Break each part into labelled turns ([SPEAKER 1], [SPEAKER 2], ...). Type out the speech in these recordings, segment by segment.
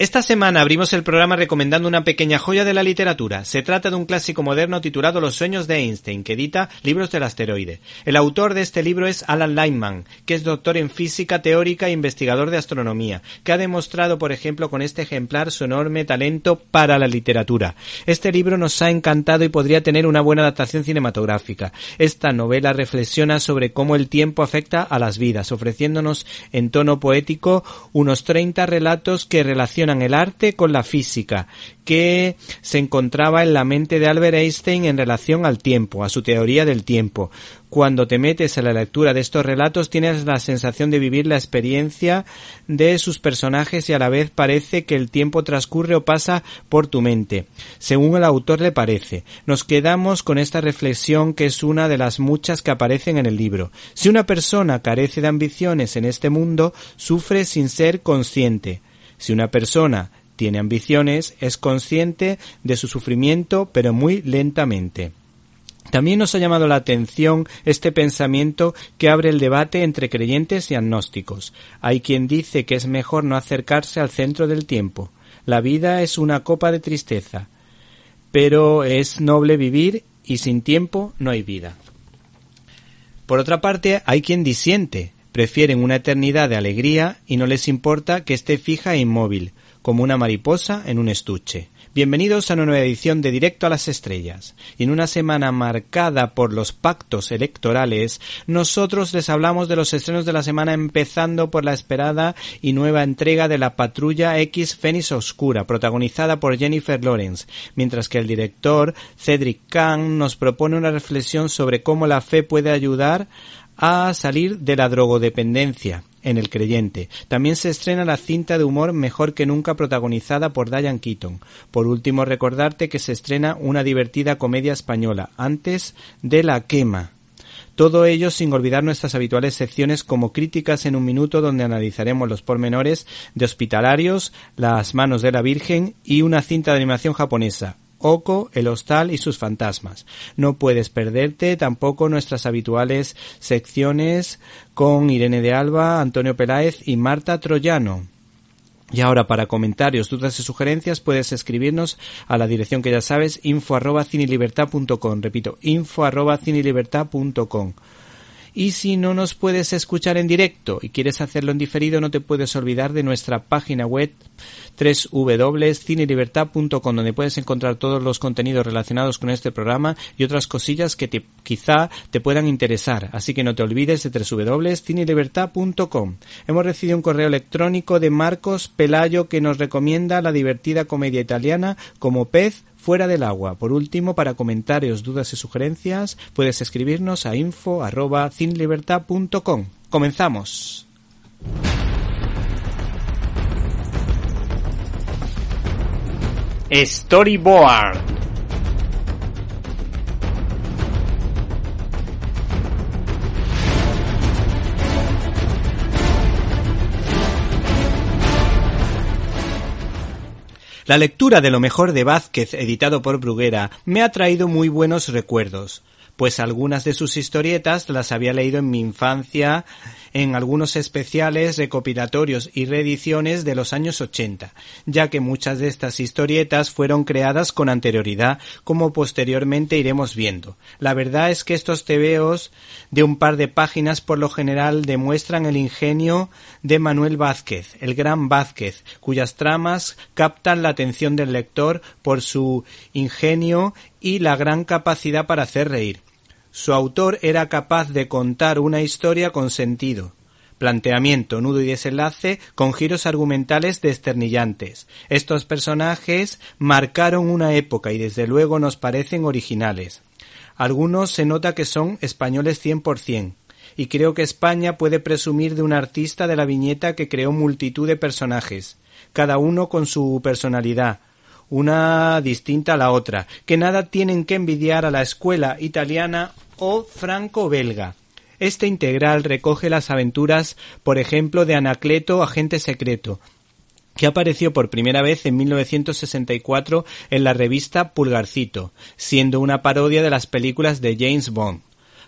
[SPEAKER 1] Esta semana abrimos el programa recomendando una pequeña joya de la literatura. Se trata de un clásico moderno titulado Los sueños de Einstein, que edita Libros del Asteroide. El autor de este libro es Alan Lyman, que es doctor en física teórica e investigador de astronomía, que ha demostrado, por ejemplo, con este ejemplar su enorme talento para la literatura. Este libro nos ha encantado y podría tener una buena adaptación cinematográfica. Esta novela reflexiona sobre cómo el tiempo afecta a las vidas, ofreciéndonos en tono poético unos 30 relatos que relacionan el arte con la física, que se encontraba en la mente de Albert Einstein en relación al tiempo, a su teoría del tiempo. Cuando te metes a la lectura de estos relatos tienes la sensación de vivir la experiencia de sus personajes y a la vez parece que el tiempo transcurre o pasa por tu mente, según el autor le parece. Nos quedamos con esta reflexión que es una de las muchas que aparecen en el libro. Si una persona carece de ambiciones en este mundo, sufre sin ser consciente. Si una persona tiene ambiciones, es consciente de su sufrimiento, pero muy lentamente. También nos ha llamado la atención este pensamiento que abre el debate entre creyentes y agnósticos. Hay quien dice que es mejor no acercarse al centro del tiempo. La vida es una copa de tristeza, pero es noble vivir y sin tiempo no hay vida. Por otra parte, hay quien disiente, prefieren una eternidad de alegría y no les importa que esté fija e inmóvil, como una mariposa en un estuche. Bienvenidos a una nueva edición de Directo a las Estrellas. En una semana marcada por los pactos electorales, nosotros les hablamos de los estrenos de la semana empezando por la esperada y nueva entrega de la Patrulla X Fénix Oscura, protagonizada por Jennifer Lawrence, mientras que el director Cedric Kahn nos propone una reflexión sobre cómo la fe puede ayudar a salir de la drogodependencia en el creyente. También se estrena la cinta de humor Mejor que nunca protagonizada por Diane Keaton. Por último, recordarte que se estrena una divertida comedia española, antes de la quema. Todo ello sin olvidar nuestras habituales secciones como críticas en un minuto donde analizaremos los pormenores de hospitalarios, las manos de la Virgen y una cinta de animación japonesa, Oko, el hostal y sus fantasmas. No puedes perderte tampoco nuestras habituales secciones con Irene de Alba, Antonio Peláez y Marta Troyano. Y ahora para comentarios, dudas y sugerencias puedes escribirnos a la dirección que ya sabes info arroba cinelibertad.com. Repito, info arroba cinelibertad.com. Y si no nos puedes escuchar en directo y quieres hacerlo en diferido, no te puedes olvidar de nuestra página web www.cinelibertad.com donde puedes encontrar todos los contenidos relacionados con este programa y otras cosillas que te, quizá te puedan interesar. Así que no te olvides de www.cinelibertad.com. Hemos recibido un correo electrónico de Marcos Pelayo que nos recomienda la divertida comedia italiana como pez fuera del agua. Por último, para comentarios, dudas y sugerencias, puedes escribirnos a info@cinelibertad.com. Comenzamos. Storyboard. La lectura de lo mejor de Vázquez, editado por Bruguera, me ha traído muy buenos recuerdos, pues algunas de sus historietas las había leído en mi infancia en algunos especiales, recopilatorios y reediciones de los años 80, ya que muchas de estas historietas fueron creadas con anterioridad, como posteriormente iremos viendo. La verdad es que estos tebeos de un par de páginas por lo general demuestran el ingenio de Manuel Vázquez, el gran Vázquez, cuyas tramas captan la atención del lector por su ingenio y la gran capacidad para hacer reír. Su autor era capaz de contar una historia con sentido, planteamiento, nudo y desenlace con giros argumentales desternillantes. Estos personajes marcaron una época y desde luego nos parecen originales. Algunos se nota que son españoles 100%, y creo que España puede presumir de un artista de la viñeta que creó multitud de personajes, cada uno con su personalidad, una distinta a la otra, que nada tienen que envidiar a la escuela italiana o franco-belga. Este integral recoge las aventuras, por ejemplo, de Anacleto, agente secreto, que apareció por primera vez en 1964 en la revista Pulgarcito, siendo una parodia de las películas de James Bond.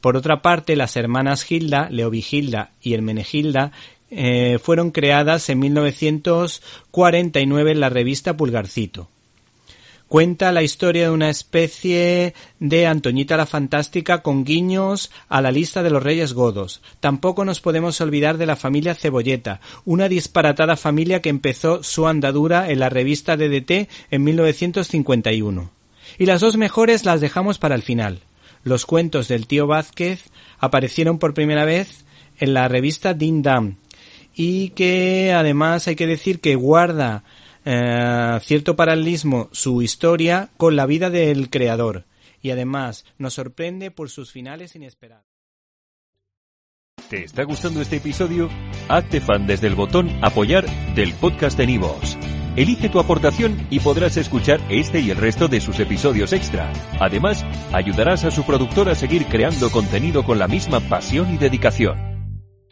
[SPEAKER 1] Por otra parte, las hermanas Hilda, Leovigilda y Hermenegilda, eh, fueron creadas en 1949 en la revista Pulgarcito. Cuenta la historia de una especie de Antoñita la Fantástica con guiños a la lista de los Reyes Godos. Tampoco nos podemos olvidar de la familia Cebolleta, una disparatada familia que empezó su andadura en la revista DDT en 1951. Y las dos mejores las dejamos para el final. Los cuentos del tío Vázquez aparecieron por primera vez en la revista Din Dam y que además hay que decir que guarda eh, cierto paralelismo su historia con la vida del creador y además nos sorprende por sus finales inesperados.
[SPEAKER 2] ¿Te está gustando este episodio? Hazte fan desde el botón Apoyar del podcast de Nivos. Elige tu aportación y podrás escuchar este y el resto de sus episodios extra. Además, ayudarás a su productor a seguir creando contenido con la misma pasión y dedicación.